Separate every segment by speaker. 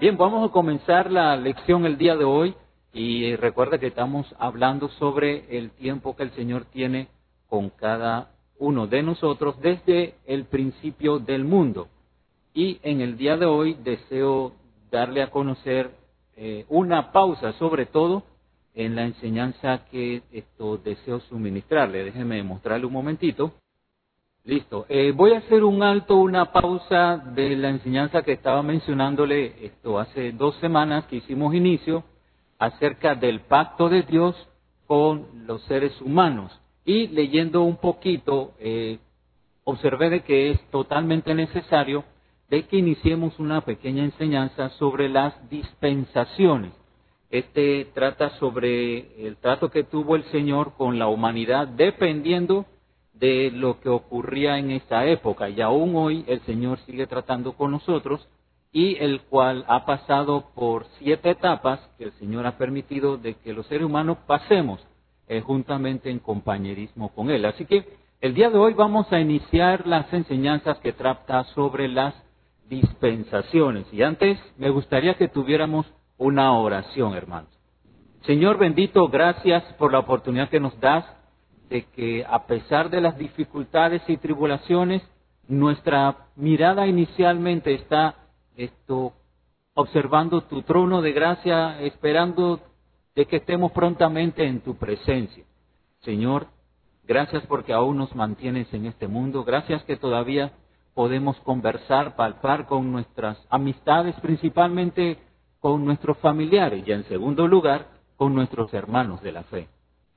Speaker 1: Bien, vamos a comenzar la lección el día de hoy y recuerda que estamos hablando sobre el tiempo que el Señor tiene con cada uno de nosotros desde el principio del mundo. Y en el día de hoy deseo darle a conocer eh, una pausa, sobre todo en la enseñanza que esto deseo suministrarle. Déjeme mostrarle un momentito. Listo. Eh, voy a hacer un alto, una pausa de la enseñanza que estaba mencionándole esto hace dos semanas que hicimos inicio acerca del pacto de Dios con los seres humanos. Y leyendo un poquito, eh, observé de que es totalmente necesario de que iniciemos una pequeña enseñanza sobre las dispensaciones. Este trata sobre el trato que tuvo el Señor con la humanidad dependiendo de lo que ocurría en esa época. Y aún hoy el Señor sigue tratando con nosotros y el cual ha pasado por siete etapas que el Señor ha permitido de que los seres humanos pasemos eh, juntamente en compañerismo con Él. Así que el día de hoy vamos a iniciar las enseñanzas que trata sobre las dispensaciones. Y antes me gustaría que tuviéramos una oración, hermanos. Señor bendito, gracias por la oportunidad que nos das de que a pesar de las dificultades y tribulaciones, nuestra mirada inicialmente está esto observando tu trono de gracia, esperando de que estemos prontamente en tu presencia. Señor, gracias porque aún nos mantienes en este mundo, gracias que todavía podemos conversar, palpar con nuestras amistades, principalmente con nuestros familiares y en segundo lugar con nuestros hermanos de la fe.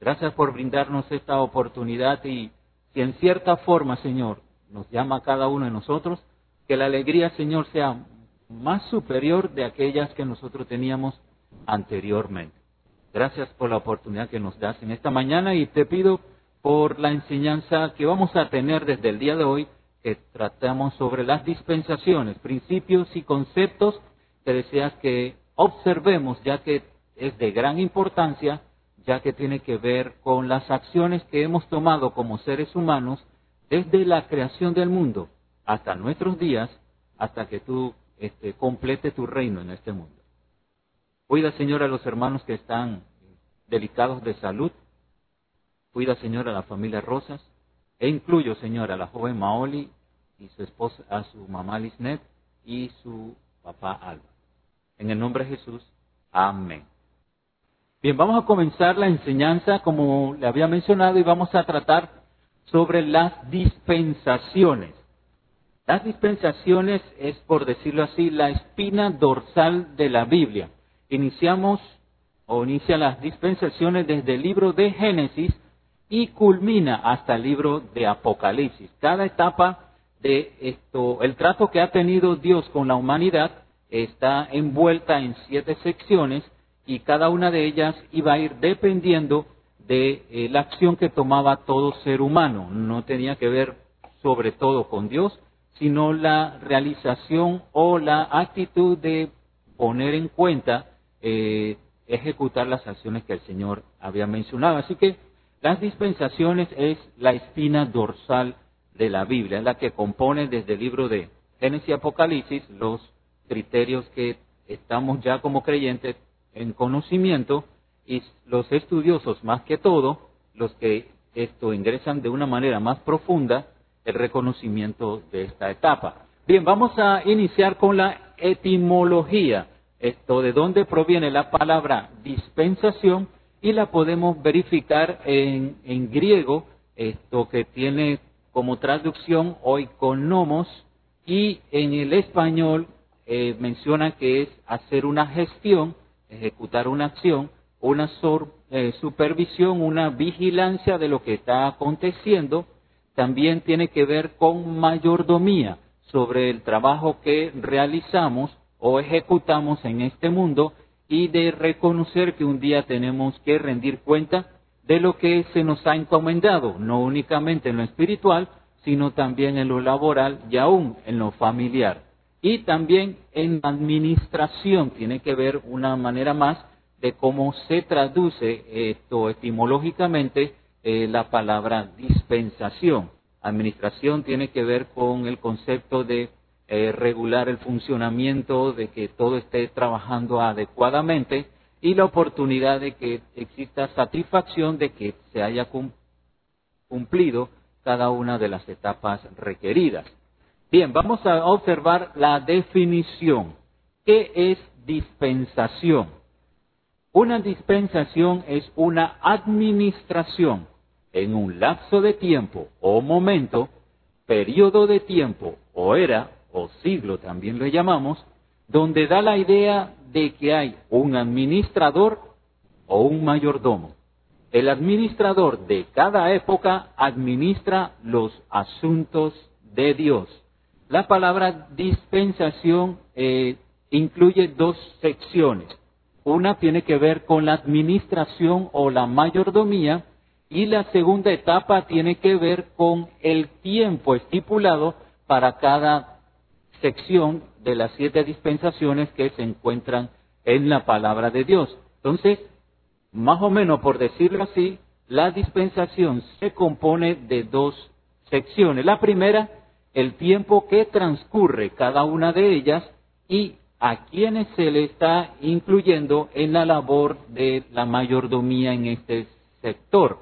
Speaker 1: Gracias por brindarnos esta oportunidad y si en cierta forma, Señor, nos llama a cada uno de nosotros, que la alegría, Señor, sea más superior de aquellas que nosotros teníamos anteriormente. Gracias por la oportunidad que nos das en esta mañana y te pido por la enseñanza que vamos a tener desde el día de hoy que tratamos sobre las dispensaciones, principios y conceptos que deseas que observemos, ya que es de gran importancia, ya que tiene que ver con las acciones que hemos tomado como seres humanos desde la creación del mundo hasta nuestros días, hasta que tú este, complete tu reino en este mundo. Cuida, Señor, a los hermanos que están delicados de salud. Cuida, Señor, a la familia Rosas. E incluyo, Señor, a la joven Maoli y su esposa, a su mamá Lisnet y su papá Alba. En el nombre de Jesús, amén. Bien, vamos a comenzar la enseñanza como le había mencionado y vamos a tratar sobre las dispensaciones. Las dispensaciones es, por decirlo así, la espina dorsal de la Biblia. Iniciamos o inicia las dispensaciones desde el libro de Génesis y culmina hasta el libro de Apocalipsis. Cada etapa de esto, el trato que ha tenido Dios con la humanidad está envuelta en siete secciones y cada una de ellas iba a ir dependiendo de eh, la acción que tomaba todo ser humano. No tenía que ver sobre todo con Dios, sino la realización o la actitud de poner en cuenta, eh, ejecutar las acciones que el Señor había mencionado. Así que las dispensaciones es la espina dorsal de la Biblia, es la que compone desde el libro de Génesis y Apocalipsis los criterios que estamos ya como creyentes en conocimiento y los estudiosos más que todo, los que esto ingresan de una manera más profunda, el reconocimiento de esta etapa. Bien, vamos a iniciar con la etimología, esto de dónde proviene la palabra dispensación y la podemos verificar en, en griego, esto que tiene como traducción oikonomos y en el español eh, menciona que es hacer una gestión, ejecutar una acción, una eh, supervisión, una vigilancia de lo que está aconteciendo. También tiene que ver con mayordomía sobre el trabajo que realizamos o ejecutamos en este mundo y de reconocer que un día tenemos que rendir cuenta de lo que se nos ha encomendado, no únicamente en lo espiritual, sino también en lo laboral y aún en lo familiar. Y también en administración tiene que ver una manera más de cómo se traduce esto etimológicamente eh, la palabra dispensación. Administración tiene que ver con el concepto de eh, regular el funcionamiento, de que todo esté trabajando adecuadamente y la oportunidad de que exista satisfacción de que se haya cumplido cada una de las etapas requeridas. Bien, vamos a observar la definición. ¿Qué es dispensación? Una dispensación es una administración en un lapso de tiempo o momento, periodo de tiempo o era o siglo también lo llamamos, donde da la idea de que hay un administrador o un mayordomo. El administrador de cada época administra los asuntos de Dios. La palabra dispensación eh, incluye dos secciones. Una tiene que ver con la administración o la mayordomía y la segunda etapa tiene que ver con el tiempo estipulado para cada sección de las siete dispensaciones que se encuentran en la palabra de Dios. Entonces, más o menos por decirlo así, la dispensación se compone de dos secciones. La primera, el tiempo que transcurre cada una de ellas y a quienes se le está incluyendo en la labor de la mayordomía en este sector.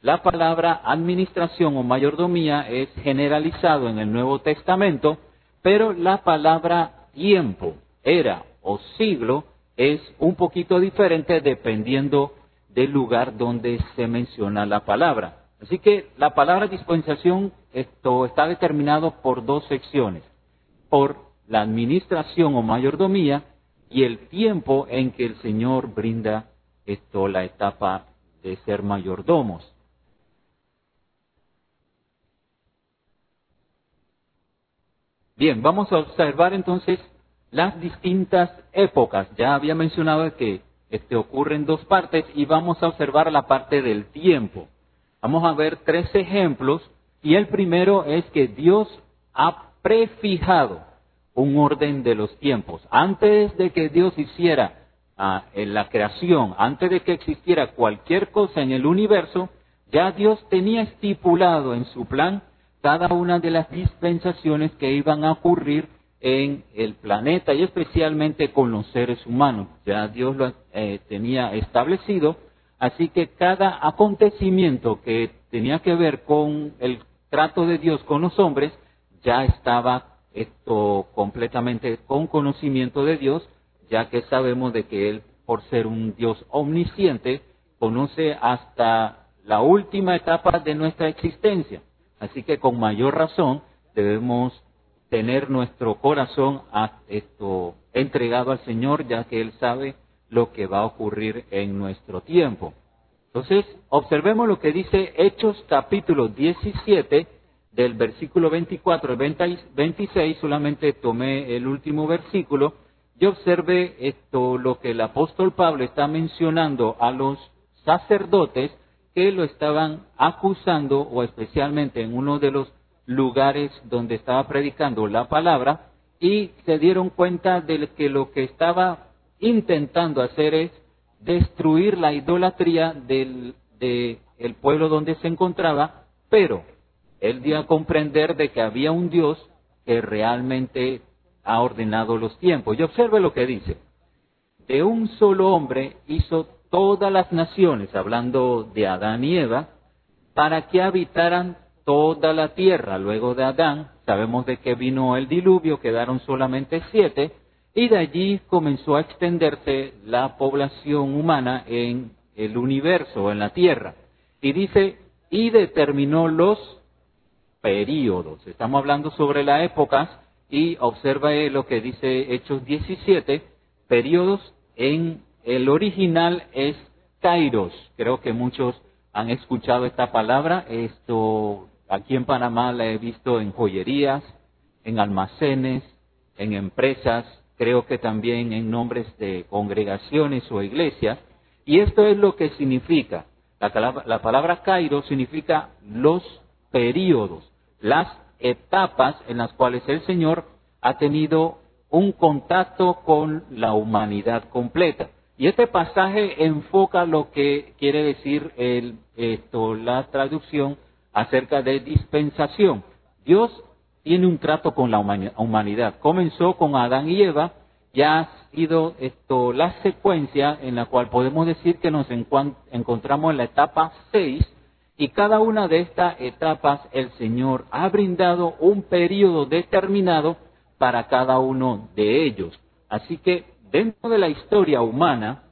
Speaker 1: La palabra administración o mayordomía es generalizado en el Nuevo Testamento pero la palabra tiempo, era o siglo es un poquito diferente dependiendo del lugar donde se menciona la palabra. Así que la palabra dispensación esto está determinado por dos secciones, por la administración o mayordomía y el tiempo en que el Señor brinda esto la etapa de ser mayordomos. Bien, vamos a observar entonces las distintas épocas. Ya había mencionado que este ocurre en dos partes y vamos a observar la parte del tiempo. Vamos a ver tres ejemplos y el primero es que Dios ha prefijado un orden de los tiempos. Antes de que Dios hiciera ah, en la creación, antes de que existiera cualquier cosa en el universo, ya Dios tenía estipulado en su plan cada una de las dispensaciones que iban a ocurrir en el planeta y especialmente con los seres humanos. Ya Dios lo eh, tenía establecido, así que cada acontecimiento que tenía que ver con el trato de Dios con los hombres ya estaba esto completamente con conocimiento de Dios, ya que sabemos de que Él, por ser un Dios omnisciente, conoce hasta la última etapa de nuestra existencia. Así que con mayor razón debemos tener nuestro corazón esto, entregado al Señor, ya que Él sabe lo que va a ocurrir en nuestro tiempo. Entonces, observemos lo que dice Hechos capítulo 17, del versículo 24 al 26, solamente tomé el último versículo, y observe esto, lo que el apóstol Pablo está mencionando a los sacerdotes que lo estaban acusando, o especialmente en uno de los lugares donde estaba predicando la palabra, y se dieron cuenta de que lo que estaba intentando hacer es destruir la idolatría del pueblo donde se encontraba, pero él dio a comprender de que había un Dios que realmente ha ordenado los tiempos. Y observe lo que dice. De un solo hombre hizo todas las naciones, hablando de Adán y Eva, para que habitaran toda la tierra. Luego de Adán, sabemos de que vino el diluvio, quedaron solamente siete, y de allí comenzó a extenderse la población humana en el universo, en la tierra. Y dice, y determinó los períodos. Estamos hablando sobre las épocas y observa lo que dice Hechos 17, períodos en el original es kairos. Creo que muchos han escuchado esta palabra. Esto aquí en Panamá la he visto en joyerías, en almacenes, en empresas, creo que también en nombres de congregaciones o iglesias. Y esto es lo que significa. La, la palabra kairos significa los periodos, las etapas en las cuales el Señor ha tenido un contacto con la humanidad completa. Y este pasaje enfoca lo que quiere decir esto, la traducción acerca de dispensación. Dios tiene un trato con la humanidad. Comenzó con Adán y Eva, ya ha sido esto la secuencia en la cual podemos decir que nos encontramos en la etapa 6 y cada una de estas etapas el Señor ha brindado un periodo determinado para cada uno de ellos. Así que dentro de la historia humana,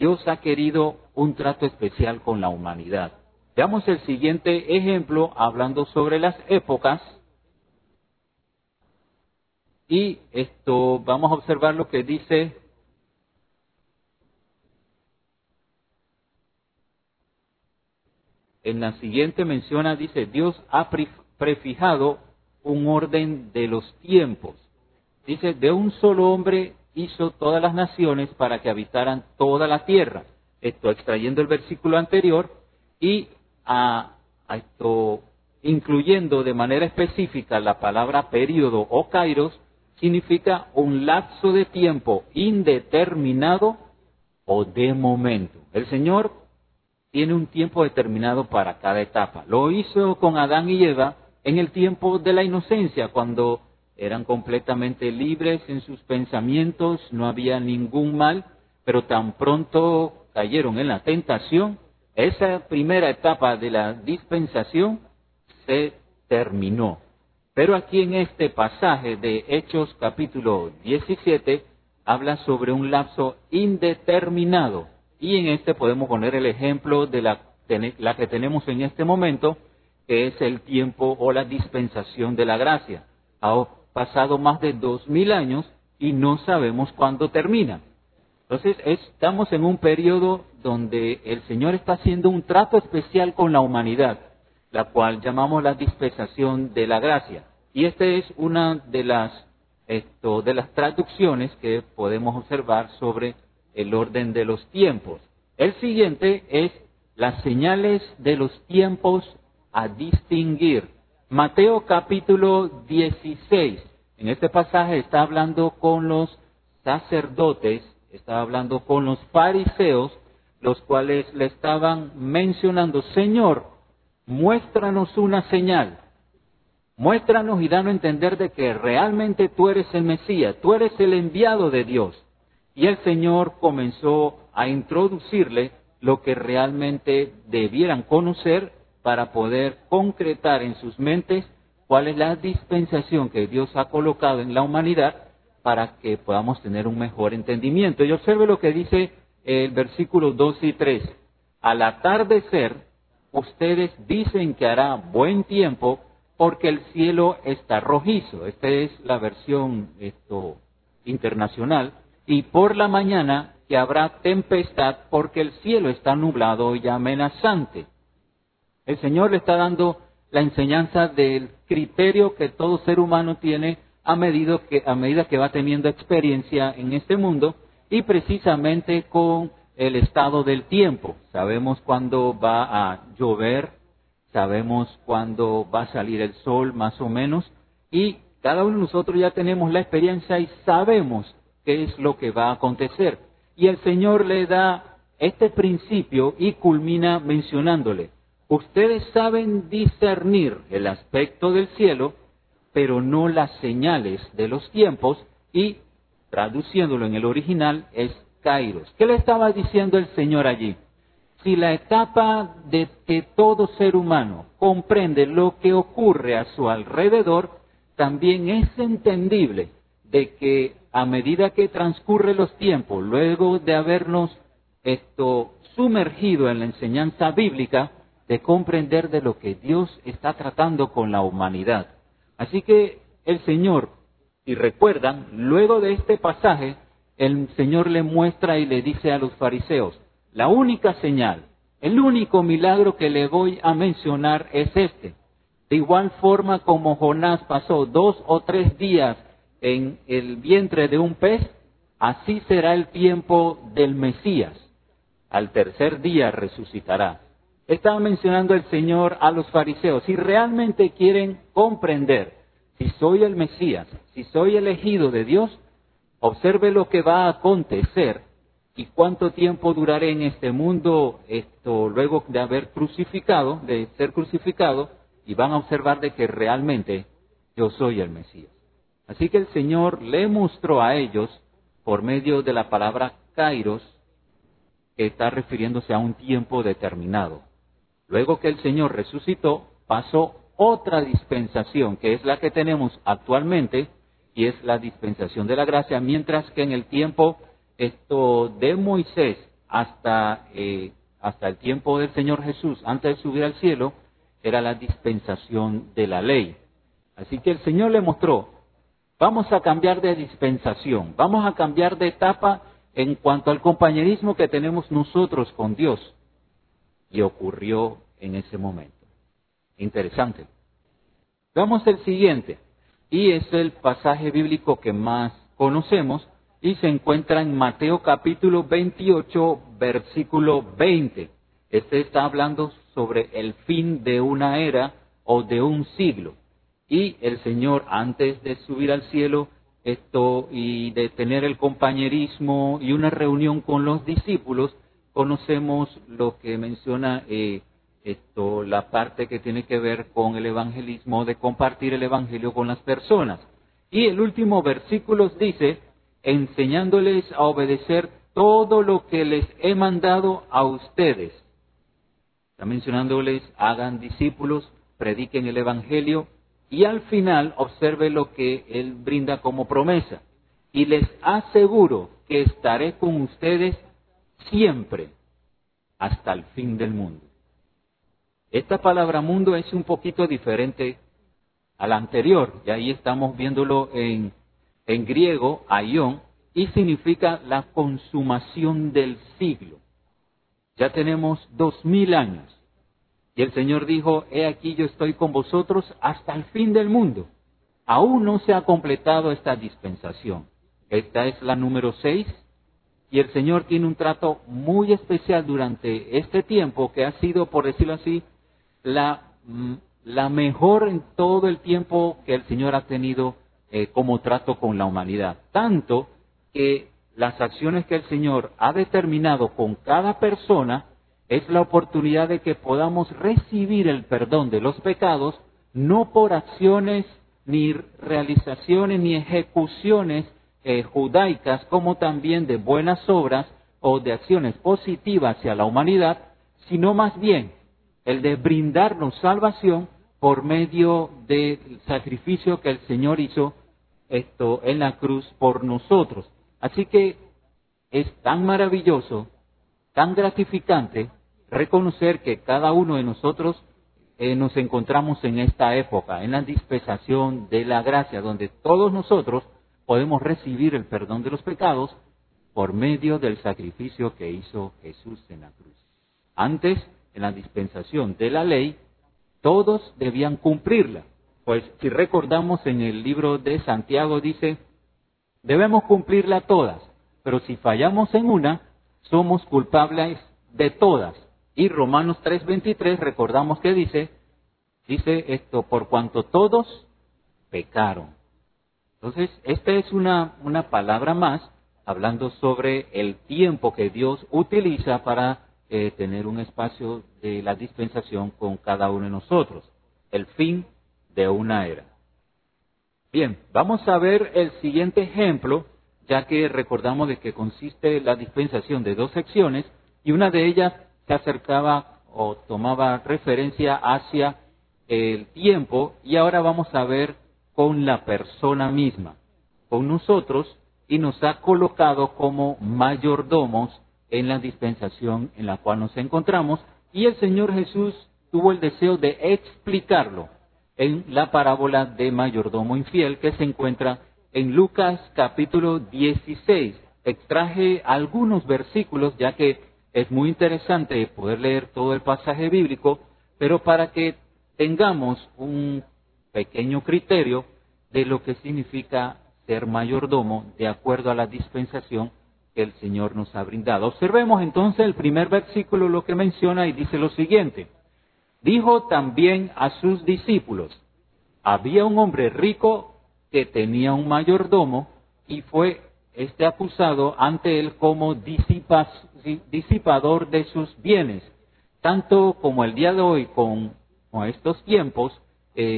Speaker 1: Dios ha querido un trato especial con la humanidad. Veamos el siguiente ejemplo hablando sobre las épocas. Y esto vamos a observar lo que dice en la siguiente menciona, dice, Dios ha prefijado un orden de los tiempos. Dice, de un solo hombre hizo todas las naciones para que habitaran toda la tierra. Esto extrayendo el versículo anterior y a, esto incluyendo de manera específica la palabra periodo o kairos, significa un lapso de tiempo indeterminado o de momento. El Señor tiene un tiempo determinado para cada etapa. Lo hizo con Adán y Eva en el tiempo de la inocencia, cuando eran completamente libres en sus pensamientos, no había ningún mal, pero tan pronto cayeron en la tentación, esa primera etapa de la dispensación se terminó. Pero aquí en este pasaje de Hechos capítulo 17 habla sobre un lapso indeterminado y en este podemos poner el ejemplo de la, la que tenemos en este momento, que es el tiempo o la dispensación de la gracia. Ha pasado más de dos mil años y no sabemos cuándo termina. Entonces estamos en un periodo donde el Señor está haciendo un trato especial con la humanidad, la cual llamamos la dispensación de la gracia. Y esta es una de las, de las traducciones que podemos observar sobre el orden de los tiempos. El siguiente es las señales de los tiempos a distinguir. Mateo capítulo 16. En este pasaje está hablando con los sacerdotes, está hablando con los fariseos, los cuales le estaban mencionando, Señor, muéstranos una señal, muéstranos y danos a entender de que realmente tú eres el Mesías, tú eres el enviado de Dios. Y el Señor comenzó a introducirle lo que realmente debieran conocer para poder concretar en sus mentes cuál es la dispensación que Dios ha colocado en la humanidad para que podamos tener un mejor entendimiento. Y observe lo que dice el versículo 2 y 3. Al atardecer, ustedes dicen que hará buen tiempo porque el cielo está rojizo. Esta es la versión esto, internacional y por la mañana que habrá tempestad porque el cielo está nublado y amenazante. El Señor le está dando la enseñanza del criterio que todo ser humano tiene a que, a medida que va teniendo experiencia en este mundo y precisamente con el estado del tiempo. Sabemos cuándo va a llover, sabemos cuándo va a salir el sol más o menos y cada uno de nosotros ya tenemos la experiencia y sabemos qué es lo que va a acontecer. Y el Señor le da este principio y culmina mencionándole, ustedes saben discernir el aspecto del cielo, pero no las señales de los tiempos, y traduciéndolo en el original es ¿Qué le estaba diciendo el Señor allí? Si la etapa de que todo ser humano comprende lo que ocurre a su alrededor, también es entendible de que a medida que transcurre los tiempos, luego de habernos esto sumergido en la enseñanza bíblica, de comprender de lo que Dios está tratando con la humanidad. Así que el Señor, y recuerdan, luego de este pasaje, el Señor le muestra y le dice a los fariseos, la única señal, el único milagro que le voy a mencionar es este. De igual forma como Jonás pasó dos o tres días en el vientre de un pez, así será el tiempo del Mesías. Al tercer día resucitará. Estaba mencionando el Señor a los fariseos. Si realmente quieren comprender si soy el Mesías, si soy elegido de Dios, observe lo que va a acontecer y cuánto tiempo duraré en este mundo esto luego de haber crucificado, de ser crucificado, y van a observar de que realmente yo soy el Mesías. Así que el Señor le mostró a ellos, por medio de la palabra kairos, que está refiriéndose a un tiempo determinado. Luego que el Señor resucitó, pasó otra dispensación, que es la que tenemos actualmente, y es la dispensación de la gracia, mientras que en el tiempo esto de Moisés hasta, eh, hasta el tiempo del Señor Jesús, antes de subir al cielo, era la dispensación de la ley. Así que el Señor le mostró, vamos a cambiar de dispensación, vamos a cambiar de etapa en cuanto al compañerismo que tenemos nosotros con Dios. Y ocurrió en ese momento. Interesante. Veamos el siguiente, y es el pasaje bíblico que más conocemos, y se encuentra en Mateo capítulo 28, versículo 20. Este está hablando sobre el fin de una era o de un siglo. Y el Señor, antes de subir al cielo, esto y de tener el compañerismo y una reunión con los discípulos, conocemos lo que menciona eh, esto, la parte que tiene que ver con el evangelismo, de compartir el evangelio con las personas. Y el último versículo dice, enseñándoles a obedecer todo lo que les he mandado a ustedes. Está mencionándoles, hagan discípulos, prediquen el Evangelio y al final observe lo que Él brinda como promesa. Y les aseguro que estaré con ustedes siempre hasta el fin del mundo. Esta palabra mundo es un poquito diferente a la anterior, y ahí estamos viéndolo en griego, aion, y significa la consumación del siglo. Ya tenemos dos mil años. Y el Señor dijo, he aquí yo estoy con vosotros hasta el fin del mundo. Aún no se ha completado esta dispensación. Esta es la número seis. Y el Señor tiene un trato muy especial durante este tiempo que ha sido, por decirlo así, la, mm, la mejor en todo el tiempo que el Señor ha tenido eh, como trato con la humanidad. Tanto que las acciones que el Señor ha determinado con cada persona es la oportunidad de que podamos recibir el perdón de los pecados, no por acciones ni realizaciones ni ejecuciones eh, judaicas, como también de buenas obras o de acciones positivas hacia la humanidad, sino más bien el de brindarnos salvación por medio del sacrificio que el Señor hizo esto en la cruz por nosotros. Así que es tan maravilloso, tan gratificante reconocer que cada uno de nosotros eh, nos encontramos en esta época, en la dispensación de la gracia, donde todos nosotros podemos recibir el perdón de los pecados por medio del sacrificio que hizo Jesús en la cruz. Antes, en la dispensación de la ley, todos debían cumplirla. Pues si recordamos en el libro de Santiago dice, debemos cumplirla todas, pero si fallamos en una, somos culpables de todas. Y Romanos 3:23 recordamos que dice, dice esto, por cuanto todos pecaron. Entonces, esta es una, una palabra más hablando sobre el tiempo que Dios utiliza para eh, tener un espacio de la dispensación con cada uno de nosotros. El fin de una era. Bien, vamos a ver el siguiente ejemplo, ya que recordamos de que consiste la dispensación de dos secciones y una de ellas se acercaba o tomaba referencia hacia el tiempo y ahora vamos a ver con la persona misma, con nosotros y nos ha colocado como mayordomos en la dispensación en la cual nos encontramos y el Señor Jesús tuvo el deseo de explicarlo en la parábola de mayordomo infiel que se encuentra en Lucas capítulo 16. Extraje algunos versículos ya que es muy interesante poder leer todo el pasaje bíblico, pero para que tengamos un pequeño criterio de lo que significa ser mayordomo de acuerdo a la dispensación que el Señor nos ha brindado. Observemos entonces el primer versículo lo que menciona y dice lo siguiente. Dijo también a sus discípulos, había un hombre rico que tenía un mayordomo y fue este acusado ante él como disipador de sus bienes. Tanto como el día de hoy con, estos tiempos,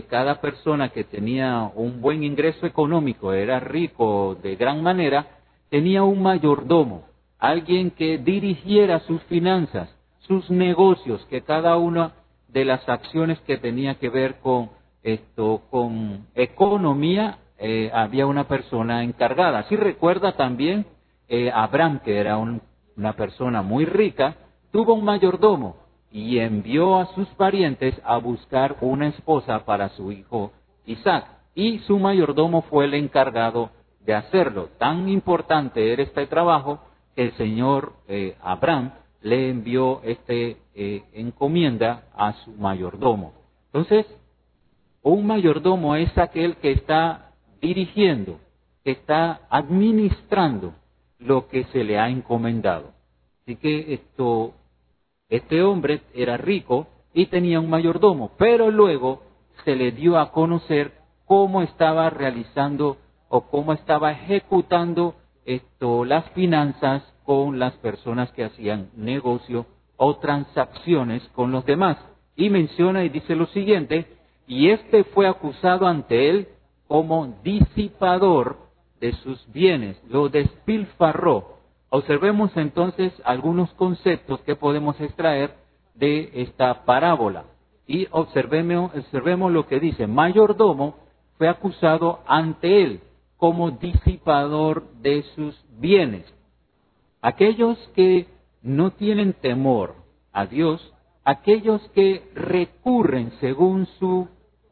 Speaker 1: cada persona que tenía un buen ingreso económico, era rico de gran manera, tenía un mayordomo, alguien que dirigiera sus finanzas, sus negocios, que cada una de las acciones que tenía que ver con esto, con economía, eh, había una persona encargada. Si recuerda también eh, Abraham, que era una persona muy rica, tuvo un mayordomo y envió a sus parientes a buscar una esposa para su hijo Isaac. Y su mayordomo fue el encargado de hacerlo. Tan importante era este trabajo que el señor eh, Abraham le envió este eh, encomienda a su mayordomo. Entonces, un mayordomo es aquel que está dirigiendo, que está administrando lo que se le ha encomendado. Así que esto, este hombre era rico y tenía un mayordomo, pero luego se le dio a conocer cómo estaba realizando o cómo estaba ejecutando esto, las finanzas con las personas que hacían negocio o transacciones con los demás. Y menciona y dice lo siguiente, y este fue acusado ante él como disipador de sus bienes, lo despilfarró. Observemos entonces algunos conceptos que podemos extraer de esta parábola. Y observemos, observemos lo que dice, mayordomo fue acusado ante él como disipador de sus bienes. Aquellos que no tienen temor a Dios, aquellos que recurren según su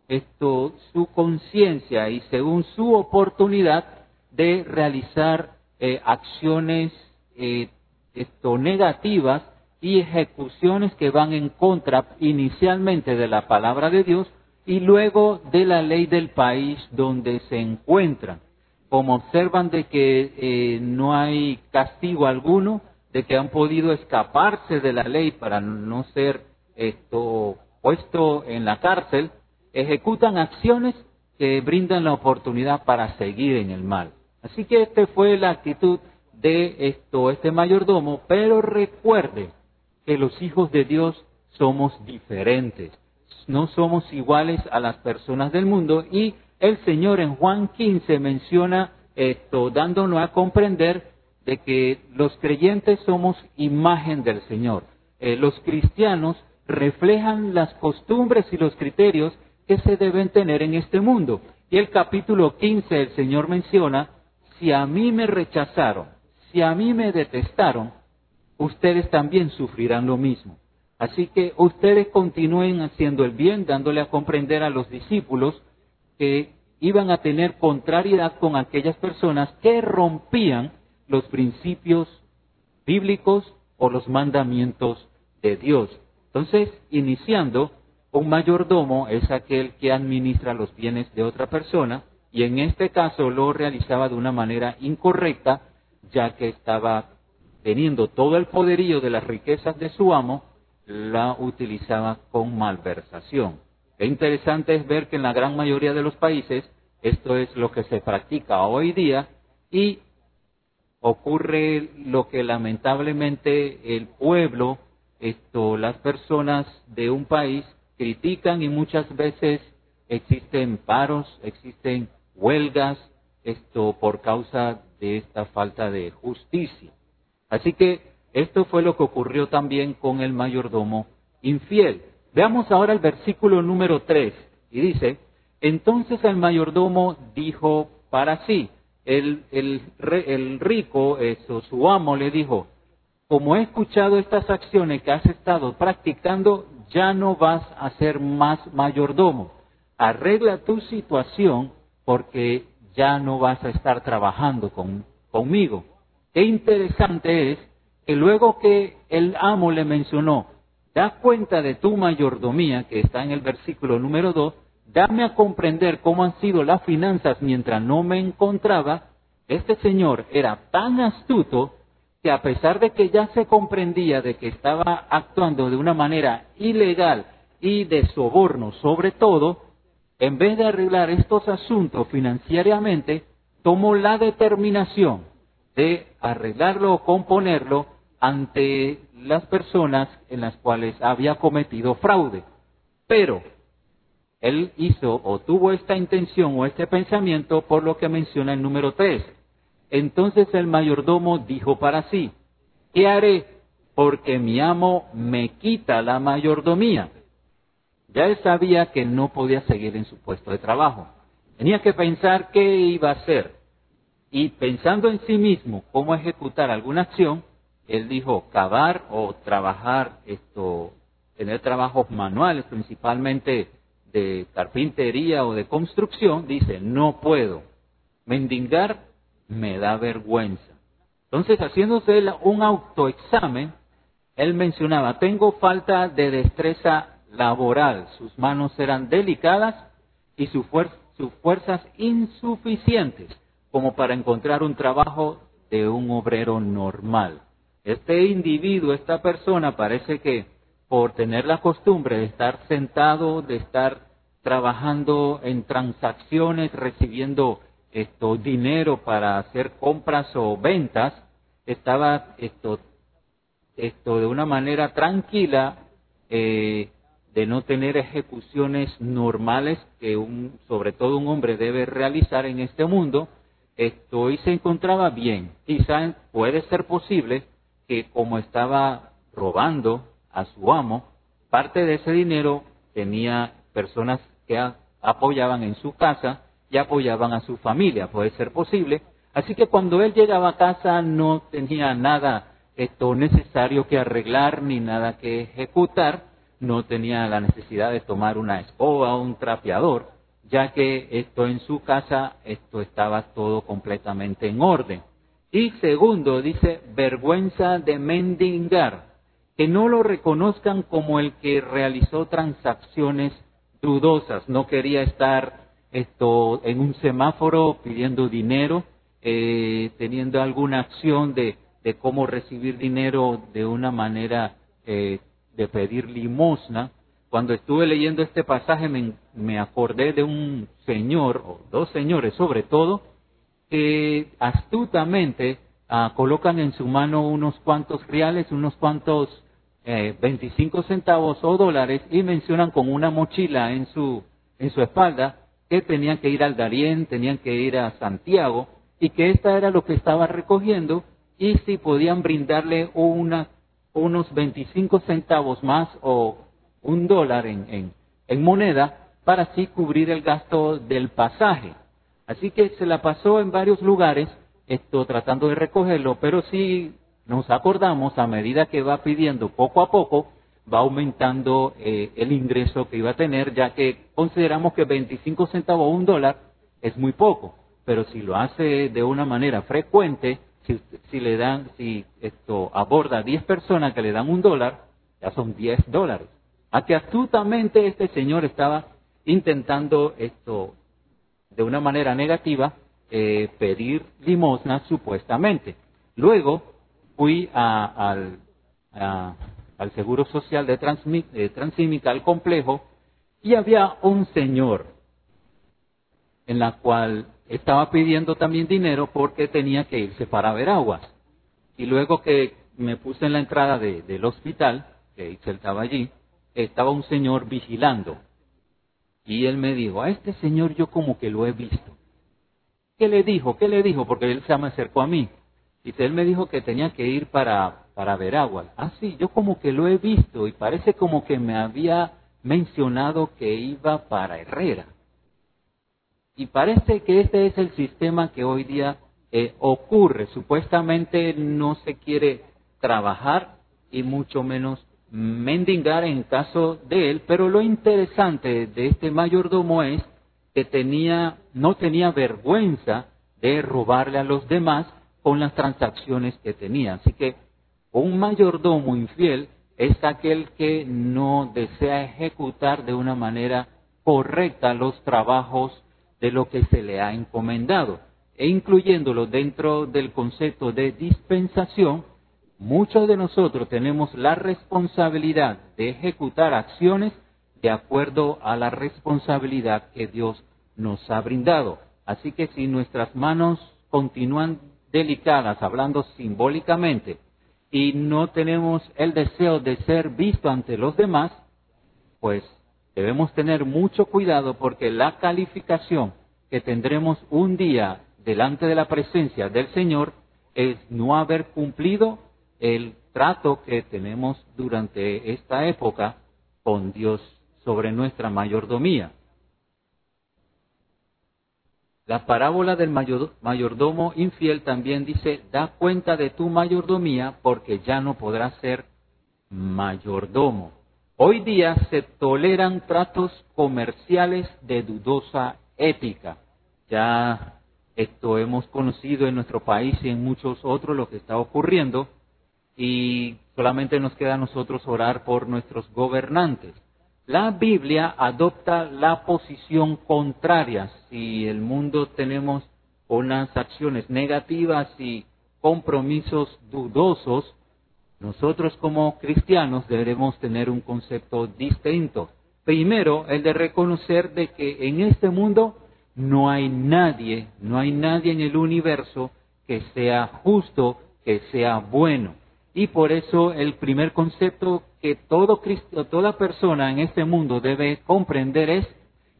Speaker 1: esto, su conciencia y según su oportunidad de realizar eh, acciones eh, esto, negativas y ejecuciones que van en contra inicialmente de la palabra de Dios y luego de la ley del país donde se encuentran como observan de que eh, no hay castigo alguno, de que han podido escaparse de la ley para no ser esto puesto en la cárcel, ejecutan acciones que brindan la oportunidad para seguir en el mal. Así que esta fue la actitud de esto, este mayordomo, pero recuerde que los hijos de Dios somos diferentes, no somos iguales a las personas del mundo y el Señor en Juan 15 menciona esto, dándonos a comprender de que los creyentes somos imagen del Señor. Eh, los cristianos reflejan las costumbres y los criterios que se deben tener en este mundo. Y el capítulo 15 el Señor menciona, si a mí me rechazaron, si a mí me detestaron, ustedes también sufrirán lo mismo. Así que ustedes continúen haciendo el bien, dándole a comprender a los discípulos que iban a tener contrariedad con aquellas personas que rompían los principios bíblicos o los mandamientos de Dios. Entonces, iniciando, un mayordomo es aquel que administra los bienes de otra persona y en este caso lo realizaba de una manera incorrecta, ya que estaba teniendo todo el poderío de las riquezas de su amo, la utilizaba con malversación. Lo interesante es ver que en la gran mayoría de los países esto es lo que se practica hoy día y ocurre lo que lamentablemente el pueblo, esto, las personas de un país critican y muchas veces existen paros, existen huelgas, esto por causa de esta falta de justicia. Así que esto fue lo que ocurrió también con el mayordomo infiel. Veamos ahora el versículo número 3 y dice, entonces el mayordomo dijo para sí, el, el, rico, eso, su amo le dijo, como he escuchado estas acciones que has estado practicando, ya no vas a ser más mayordomo. Arregla tu situación porque ya no vas a estar trabajando con, conmigo. Qué interesante es que luego que el amo le mencionó, da cuenta de tu mayordomía, que está en el versículo número 2, dame a comprender cómo han sido las finanzas mientras no me encontraba, este señor era tan astuto que a pesar de que ya se comprendía de que estaba actuando de una manera ilegal y de soborno sobre todo, en vez de arreglar estos asuntos financieramente, tomó la determinación de arreglarlo o componerlo ante las personas en las cuales había cometido fraude. Pero él hizo o tuvo esta intención o este pensamiento por lo que menciona el número 3. Entonces el mayordomo dijo para sí, ¿qué haré? Porque mi amo me quita la mayordomía. Ya él sabía que no podía seguir en su puesto de trabajo. Tenía que pensar qué iba a hacer. Y pensando en sí mismo cómo ejecutar alguna acción, él dijo cavar o trabajar esto, tener trabajos manuales, principalmente de carpintería o de construcción, dice, no puedo. Mendigar me da vergüenza. Entonces, haciéndose un autoexamen, él mencionaba, tengo falta de destreza laboral, sus manos eran delicadas y sus fuerzas insuficientes como para encontrar un trabajo de un obrero normal. Este individuo, esta persona, parece que por tener la costumbre de estar sentado, de estar trabajando en transacciones, recibiendo esto dinero para hacer compras o ventas, estaba esto, de una manera tranquila, eh, de no tener ejecuciones normales que un, sobre todo un hombre debe realizar en este mundo, esto y se encontraba bien. Quizá puede ser posible que como estaba robando a su amo, parte de ese dinero tenía personas que apoyaban en su casa y apoyaban a su familia, puede ser posible. Así que cuando él llegaba a casa no tenía nada esto necesario que arreglar ni nada que ejecutar, no tenía la necesidad de tomar una escoba o un trapeador, ya que esto en su casa esto estaba todo completamente en orden. Y segundo, dice, vergüenza de mendigar, que no lo reconozcan como el que realizó transacciones dudosas, no quería estar esto en un semáforo pidiendo dinero, eh, teniendo alguna acción de, de, cómo recibir dinero de una manera eh, de pedir limosna. Cuando estuve leyendo este pasaje me, me acordé de un señor, o dos señores sobre todo, que astutamente ah, colocan en su mano unos cuantos reales, unos cuantos eh, 25 centavos o dólares y mencionan con una mochila en su, en su espalda que tenían que ir al Darién, tenían que ir a Santiago y que esta era lo que estaba recogiendo y si podían brindarle una, unos 25 centavos más o un dólar en, en, en moneda para así cubrir el gasto del pasaje. Así que se la pasó en varios lugares, esto tratando de recogerlo, pero si nos acordamos, a medida que va pidiendo poco a poco, va aumentando eh, el ingreso que iba a tener, ya que consideramos que 25 centavos o un dólar es muy poco, pero si lo hace de una manera frecuente, si, si le dan, si esto aborda 10 personas que le dan un dólar, ya son 10 dólares. A que astutamente este señor estaba intentando esto de una manera negativa eh, pedir limosna supuestamente. Luego fui a, al, al, Seguro Social de, Transímica, al complejo, y había un señor en la cual estaba pidiendo también dinero porque tenía que irse para ver aguas. Y luego que me puse en la entrada de, del hospital, que estaba allí, estaba un señor vigilando y él me dijo, a este señor yo como que lo he visto. ¿Qué le dijo? ¿Qué le dijo? Porque él se me acercó a mí. Y él me dijo que tenía que ir para, para Veraguas. Ah, sí, yo como que lo he visto y parece como que me había mencionado que iba para Herrera. Y parece que este es el sistema que hoy día eh, ocurre. Supuestamente no se quiere trabajar y mucho menos mendigar en caso de él, pero lo interesante de este mayordomo es que tenía, no tenía vergüenza de robarle a los demás con las transacciones que tenía. Así que un mayordomo infiel es aquel que no desea ejecutar de una manera correcta los trabajos de lo que se le ha encomendado, e incluyéndolo dentro del concepto de dispensación, muchos de nosotros tenemos la responsabilidad de ejecutar acciones de acuerdo a la responsabilidad que Dios nos ha brindado. Así que si nuestras manos continúan delicadas, hablando simbólicamente, y no tenemos el deseo de ser visto ante los demás, pues debemos tener mucho cuidado porque la calificación que tendremos un día delante de la presencia del Señor es no haber cumplido el trato que tenemos durante esta época con Dios sobre nuestra mayordomía. La parábola del mayordomo infiel también dice, da cuenta de tu mayordomía porque ya no podrás ser mayordomo. Hoy día se toleran tratos comerciales de dudosa ética. Ya esto hemos conocido en nuestro país y en muchos otros lo que está ocurriendo y solamente nos queda a nosotros orar por nuestros gobernantes. La Biblia adopta la posición contraria. Si el mundo tenemos unas acciones negativas y compromisos dudosos, nosotros como cristianos deberemos tener un concepto distinto. Primero, el de reconocer de que en este mundo no hay nadie, no hay nadie en el universo que sea justo, que sea bueno. Y por eso el primer concepto que todo toda persona en este mundo debe comprender es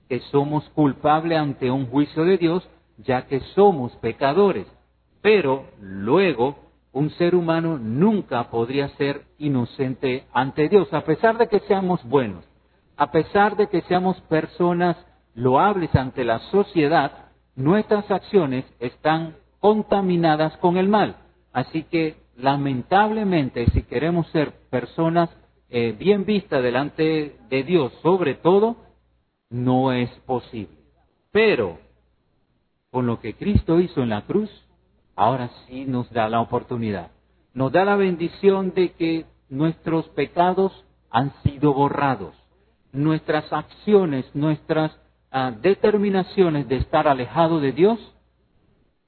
Speaker 1: que somos culpables ante un juicio de Dios, ya que somos pecadores. Pero luego un ser humano nunca podría ser inocente ante Dios, a pesar de que seamos buenos, a pesar de que seamos personas loables ante la sociedad, nuestras acciones están contaminadas con el mal. Así que lamentablemente, si queremos ser personas eh, bien vistas delante de Dios, sobre todo, no es posible. Pero, con lo que Cristo hizo en la cruz, ahora sí nos da la oportunidad. Nos da la bendición de que nuestros pecados han sido borrados. Nuestras acciones, nuestras ah, determinaciones de estar alejados de Dios,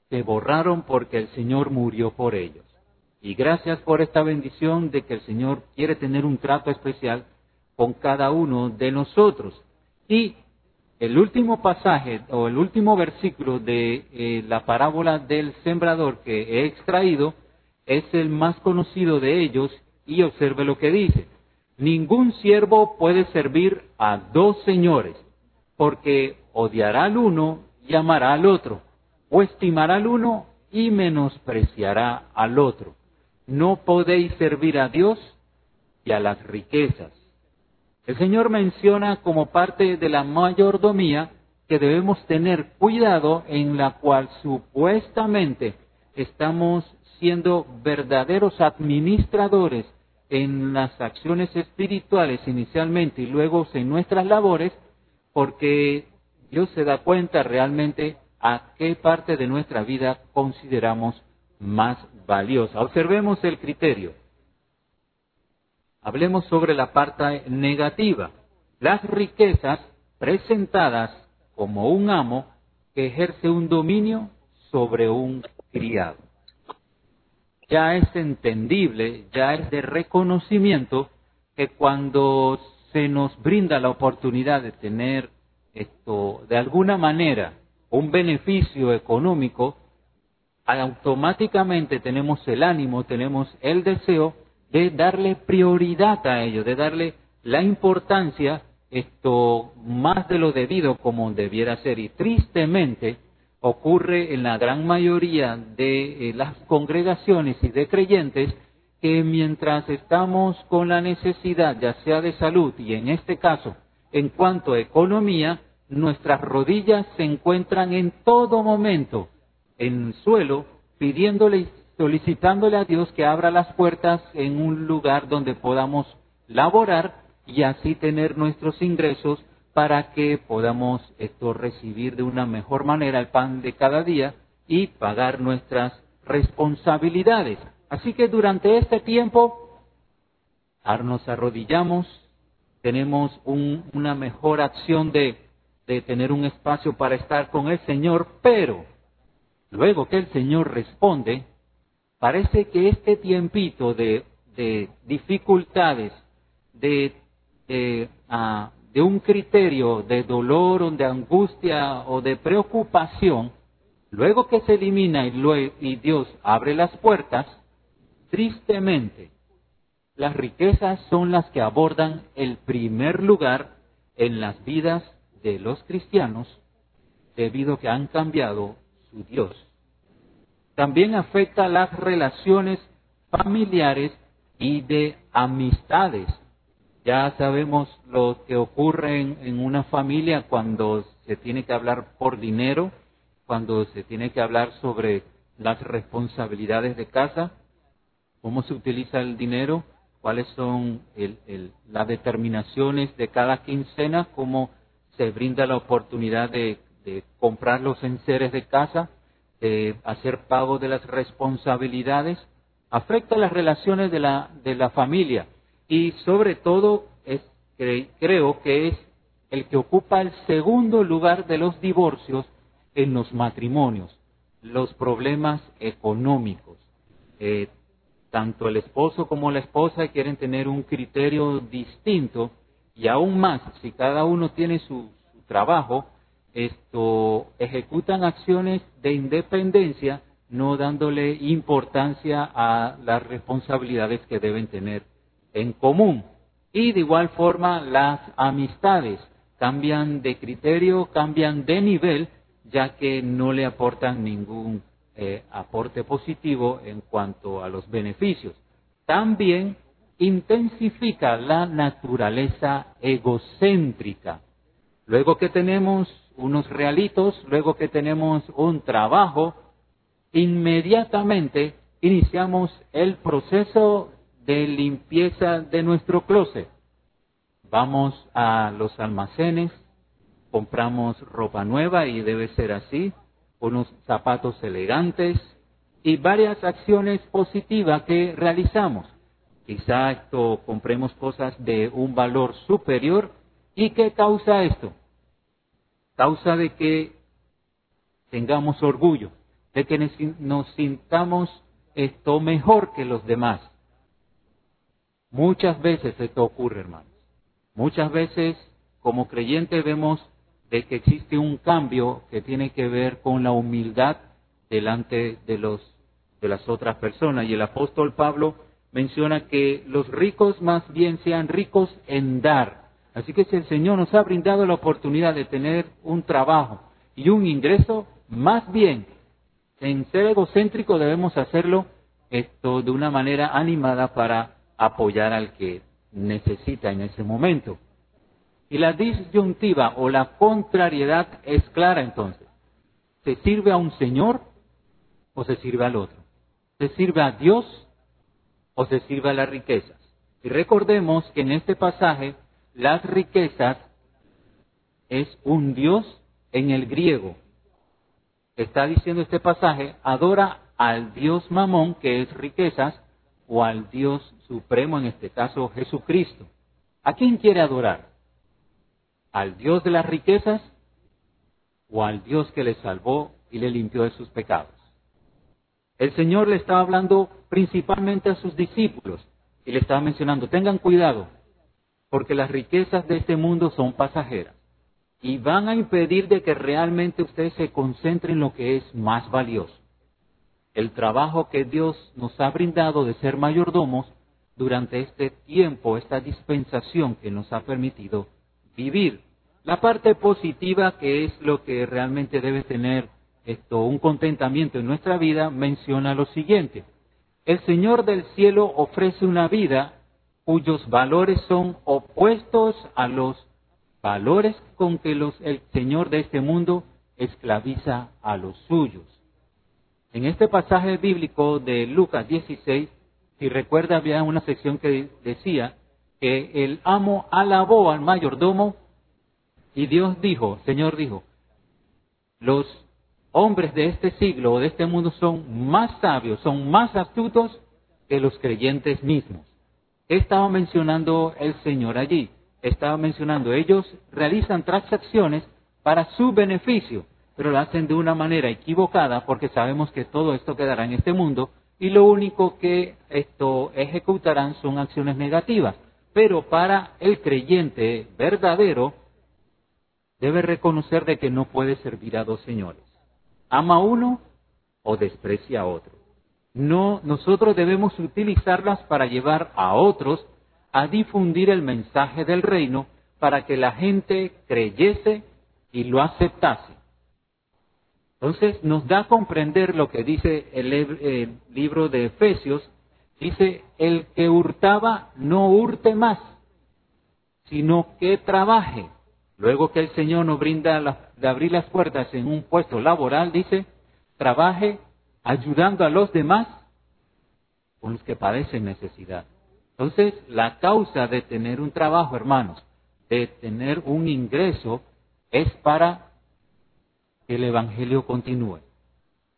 Speaker 1: se borraron porque el Señor murió por ellos. Y gracias por esta bendición de que el Señor quiere tener un trato especial con cada uno de nosotros. Y el último pasaje o el último versículo de eh, la parábola del sembrador que he extraído es el más conocido de ellos y observe lo que dice. Ningún siervo puede servir a dos señores, porque odiará al uno y amará al otro, o estimará al uno y menospreciará al otro no podéis servir a Dios y a las riquezas. El Señor menciona como parte de la mayordomía que debemos tener cuidado en la cual supuestamente estamos siendo verdaderos administradores en las acciones espirituales inicialmente y luego en nuestras labores, porque Dios se da cuenta realmente a qué parte de nuestra vida consideramos más valiosa. Observemos el criterio. Hablemos sobre la parte negativa. Las riquezas presentadas como un amo que ejerce un dominio sobre un criado. Ya es entendible, ya es de reconocimiento que cuando se nos brinda la oportunidad de tener esto, de alguna manera, un beneficio económico, automáticamente tenemos el ánimo, tenemos el deseo de darle prioridad a ello, de darle la importancia esto más de lo debido como debiera ser. Y tristemente ocurre en la gran mayoría de eh, las congregaciones y de creyentes que mientras estamos con la necesidad, ya sea de salud y en este caso en cuanto a economía, nuestras rodillas se encuentran en todo momento en suelo, pidiéndole y solicitándole a Dios que abra las puertas en un lugar donde podamos laborar y así tener nuestros ingresos para que podamos esto recibir de una mejor manera el pan de cada día y pagar nuestras responsabilidades. Así que durante este tiempo nos arrodillamos, tenemos una mejor acción de, de tener un espacio para estar con el Señor, pero Luego que el Señor responde, parece que este tiempito de, dificultades, de, ah, de, un criterio de dolor o de angustia o de preocupación, luego que se elimina y, y Dios abre las puertas, tristemente, las riquezas son las que abordan el primer lugar en las vidas de los cristianos debido a que han cambiado su Dios. También afecta las relaciones familiares y de amistades. Ya sabemos lo que ocurre en, una familia cuando se tiene que hablar por dinero, cuando se tiene que hablar sobre las responsabilidades de casa, cómo se utiliza el dinero, cuáles son las determinaciones de cada quincena, cómo se brinda la oportunidad de, comprar los enseres de casa, de hacer pago de las responsabilidades, afecta las relaciones de la, de la familia y sobre todo es, creo que es el que ocupa el segundo lugar de los divorcios en los matrimonios, los problemas económicos. Eh, tanto el esposo como la esposa quieren tener un criterio distinto y aún más, si cada uno tiene su, trabajo, esto ejecutan acciones de independencia, no dándole importancia a las responsabilidades que deben tener en común. Y de igual forma las amistades cambian de criterio, cambian de nivel, ya que no le aportan ningún eh, aporte positivo en cuanto a los beneficios. También intensifica la naturaleza egocéntrica. Luego que tenemos unos realitos, luego que tenemos un trabajo, inmediatamente iniciamos el proceso de limpieza de nuestro closet. Vamos a los almacenes, compramos ropa nueva y debe ser así, unos zapatos elegantes y varias acciones positivas que realizamos. Quizá esto compremos cosas de un valor superior y ¿qué causa esto? Causa de que tengamos orgullo, de que nos sintamos esto mejor que los demás. Muchas veces esto ocurre, hermanos. Muchas veces como creyentes vemos de que existe un cambio que tiene que ver con la humildad delante de los de las otras personas y el apóstol Pablo menciona que los ricos más bien sean ricos en dar. Así que si el Señor nos ha brindado la oportunidad de tener un trabajo y un ingreso, más bien en ser egocéntrico debemos hacerlo esto de una manera animada para apoyar al que necesita en ese momento. Y la disyuntiva o la contrariedad es clara entonces. ¿Se sirve a un Señor o se sirve al otro? ¿Se sirve a Dios o se sirve a las riquezas? Y recordemos que en este pasaje las riquezas es un Dios en el griego. Está diciendo este pasaje, adora al Dios mamón, que es riquezas, o al Dios supremo, en este caso Jesucristo. ¿A quién quiere adorar? al Dios de las riquezas o al Dios que le salvó y le limpió de sus pecados. El Señor le estaba hablando principalmente a sus discípulos y le estaba mencionando, tengan cuidado, porque las riquezas de este mundo son pasajeras y van a impedir de que realmente ustedes se concentren en lo que es más valioso. El trabajo que Dios nos ha brindado de ser mayordomos durante este tiempo, esta dispensación que nos ha permitido vivir. La parte positiva, que es lo que realmente debe tener esto, un contentamiento en nuestra vida, menciona lo siguiente. El Señor del cielo ofrece una vida cuyos valores son opuestos a los valores con que los, el Señor de este mundo esclaviza a los suyos. En este pasaje bíblico de Lucas 16, si recuerda, había una sección que decía que el amo alabó al mayordomo y Dios dijo, Señor dijo, los hombres de este siglo o de este mundo son más sabios, son más astutos que los creyentes mismos. Estaba mencionando el Señor allí. Estaba mencionando, ellos realizan transacciones para su beneficio, pero lo hacen de una manera equivocada porque sabemos que todo esto quedará en este mundo y lo único que esto ejecutarán son acciones negativas. Pero para el creyente verdadero, debe reconocer de que no puede servir a dos señores. Ama a uno o desprecia a otro. No, nosotros debemos utilizarlas para llevar a otros a difundir el mensaje del reino para que la gente creyese y lo aceptase. Entonces nos da a comprender lo que dice el, el, libro de Efesios. Dice, el que hurtaba no hurte más, sino que trabaje. Luego que el Señor nos brinda de abrir las puertas en un puesto laboral, dice, trabaje ayudando a los demás con los que padecen necesidad. Entonces, la causa de tener un trabajo, hermanos, de tener un ingreso, es para que el Evangelio continúe.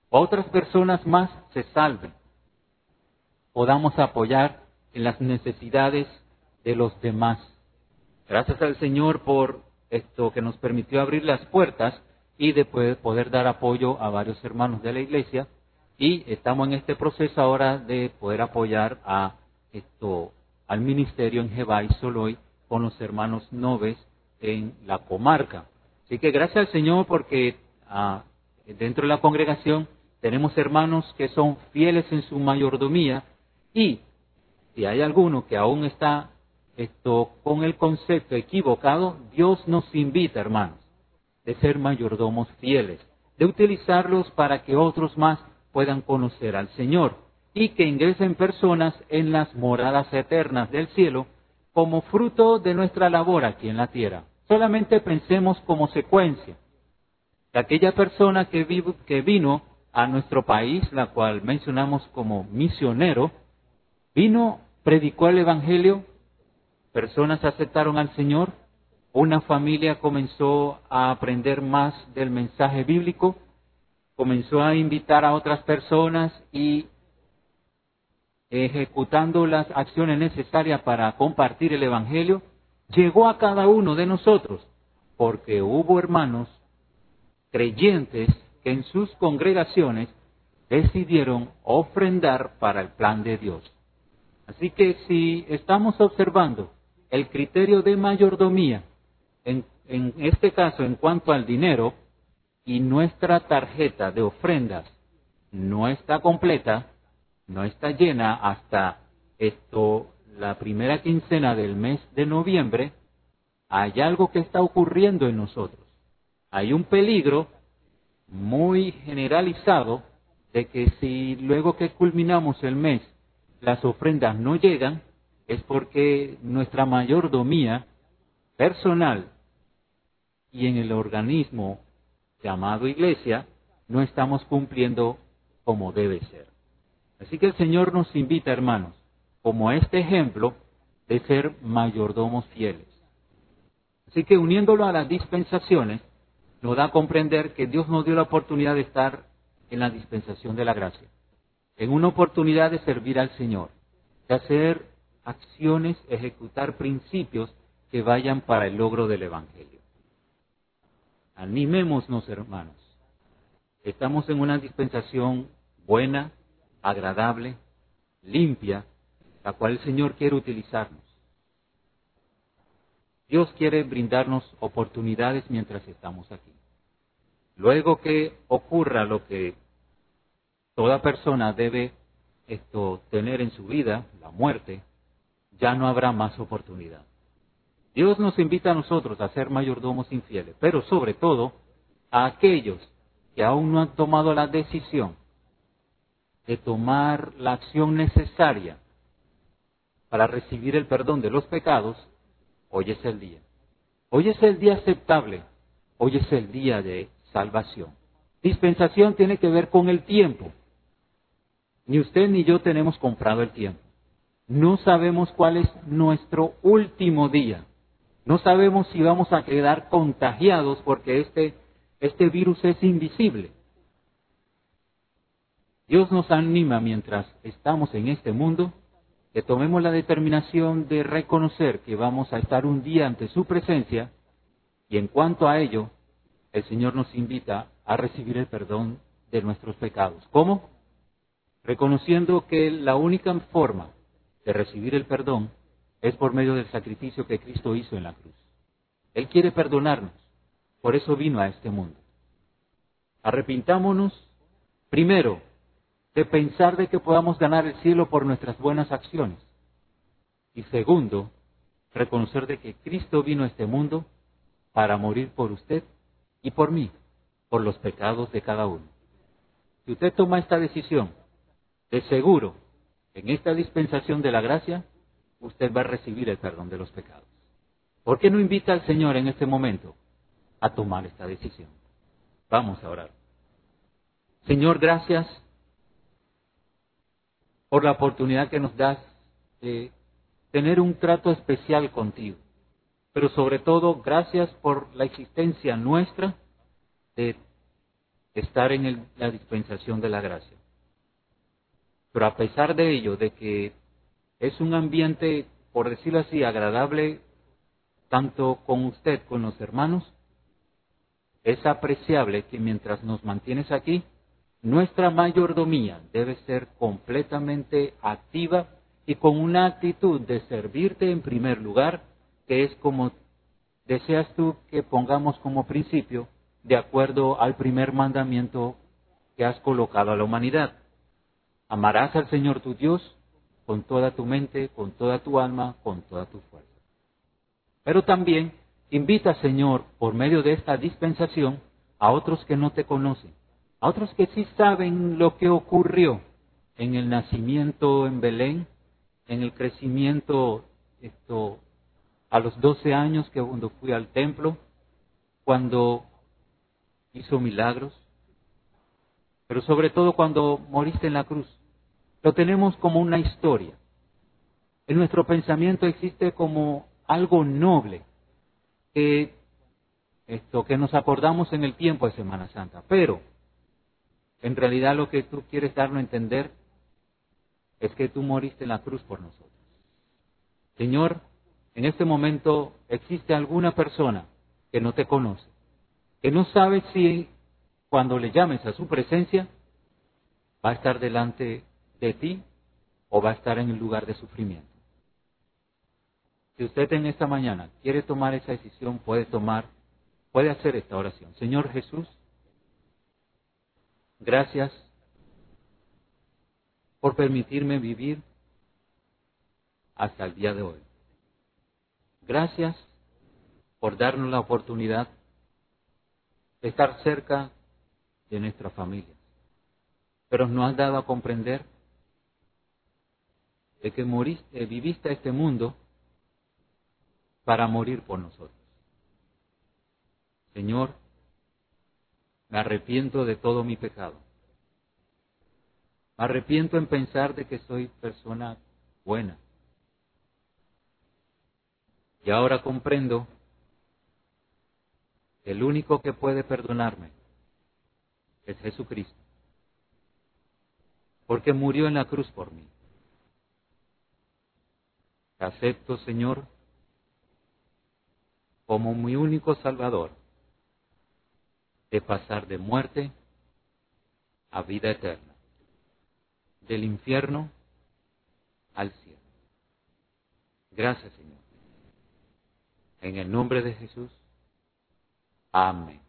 Speaker 1: Otras personas más se salven. Podamos apoyar en las necesidades de los demás. Gracias al Señor por esto que nos permitió abrir las puertas y de poder dar apoyo a varios hermanos de la iglesia y estamos en este proceso ahora de poder apoyar a esto al ministerio en Jebá y Soloy con los hermanos noves en la comarca. Así que gracias al Señor porque ah, dentro de la congregación tenemos hermanos que son fieles en su mayordomía y si hay alguno que aún está esto con el concepto equivocado, Dios nos invita, hermanos, de ser mayordomos fieles, de utilizarlos para que otros más puedan conocer al Señor y que ingresen personas en las moradas eternas del cielo como fruto de nuestra labor aquí en la tierra. Solamente pensemos como secuencia. Aquella persona que, vino a nuestro país, la cual mencionamos como misionero, vino, predicó el Evangelio, personas aceptaron al Señor, una familia comenzó a aprender más del mensaje bíblico, comenzó a invitar a otras personas y ejecutando las acciones necesarias para compartir el Evangelio, llegó a cada uno de nosotros, porque hubo hermanos creyentes que en sus congregaciones decidieron ofrendar para el plan de Dios. Así que si estamos observando el criterio de mayordomía, en, en este caso en cuanto al dinero, y nuestra tarjeta de ofrendas no está completa, no está llena hasta esto la primera quincena del mes de noviembre, hay algo que está ocurriendo en nosotros. Hay un peligro muy generalizado de que si luego que culminamos el mes las ofrendas no llegan, es porque nuestra mayordomía personal y en el organismo llamado iglesia, no estamos cumpliendo como debe ser. Así que el Señor nos invita, hermanos, como este ejemplo, de ser mayordomos fieles. Así que uniéndolo a las dispensaciones, nos da a comprender que Dios nos dio la oportunidad de estar en la dispensación de la gracia, en una oportunidad de servir al Señor, de hacer acciones, ejecutar principios que vayan para el logro del Evangelio. Animémonos, hermanos. Estamos en una dispensación buena, agradable, limpia, la cual el Señor quiere utilizarnos. Dios quiere brindarnos oportunidades mientras estamos aquí. Luego que ocurra lo que toda persona debe esto tener en su vida, la muerte, ya no habrá más oportunidad. Dios nos invita a nosotros a ser mayordomos infieles, pero sobre todo a aquellos que aún no han tomado la decisión de tomar la acción necesaria para recibir el perdón de los pecados, hoy es el día. Hoy es el día aceptable, hoy es el día de salvación. Dispensación tiene que ver con el tiempo. Ni usted ni yo tenemos comprado el tiempo. No sabemos cuál es nuestro último día. No sabemos si vamos a quedar contagiados porque este, este virus es invisible. Dios nos anima mientras estamos en este mundo que tomemos la determinación de reconocer que vamos a estar un día ante su presencia y en cuanto a ello, el Señor nos invita a recibir el perdón de nuestros pecados. ¿Cómo? Reconociendo que la única forma de recibir el perdón es por medio del sacrificio que Cristo hizo en la cruz. Él quiere perdonarnos, por eso vino a este mundo. Arrepintámonos, primero, de pensar de que podamos ganar el cielo por nuestras buenas acciones. Y segundo, reconocer de que Cristo vino a este mundo para morir por usted y por mí, por los pecados de cada uno. Si usted toma esta decisión, de seguro, en esta dispensación de la gracia, usted va a recibir el perdón de los pecados. ¿Por qué no invita al Señor en este momento a tomar esta decisión? Vamos a orar. Señor, gracias por la oportunidad que nos das de tener un trato especial contigo. Pero sobre todo, gracias por la existencia nuestra de estar en la dispensación de la gracia. Pero a pesar de ello, de que es un ambiente, por decirlo así, agradable, tanto con usted, con los hermanos, es apreciable que mientras nos mantienes aquí, nuestra mayordomía debe ser completamente activa y con una actitud de servirte en primer lugar, que es como deseas tú que pongamos como principio, de acuerdo al primer mandamiento que has colocado a la humanidad. Amarás al Señor tu Dios con toda tu mente, con toda tu alma, con toda tu fuerza. Pero también invita, Señor, por medio de esta dispensación, a otros que no te conocen, a otros que sí saben lo que ocurrió en el nacimiento en Belén, en el crecimiento esto, a los 12 años que cuando fui al templo, cuando hizo milagros, pero sobre todo cuando moriste en la cruz. Lo tenemos como una historia. En nuestro pensamiento existe como algo noble que que nos acordamos en el tiempo de Semana Santa, pero en realidad lo que tú quieres darnos a entender es que tú moriste en la cruz por nosotros. Señor, en este momento existe alguna persona que no te conoce, que no sabe si cuando le llames a su presencia va a estar delante de ti o va a estar en el lugar de sufrimiento. Si usted en esta mañana quiere tomar esa decisión, puede tomar, puede hacer esta oración. Señor Jesús, gracias por permitirme vivir hasta el día de hoy. Gracias por darnos la oportunidad de estar cerca de nuestra familia. Pero nos has dado a comprender de que moriste, viviste este mundo para morir por nosotros. Señor, me arrepiento de todo mi pecado. Me arrepiento en pensar de que soy persona buena. Y ahora comprendo que el único que puede perdonarme es Jesucristo. Porque murió en la cruz por mí. Acepto, Señor, como mi único Salvador, de pasar de muerte a vida eterna del infierno al cielo. Gracias, Señor. En el nombre de Jesús. Amén.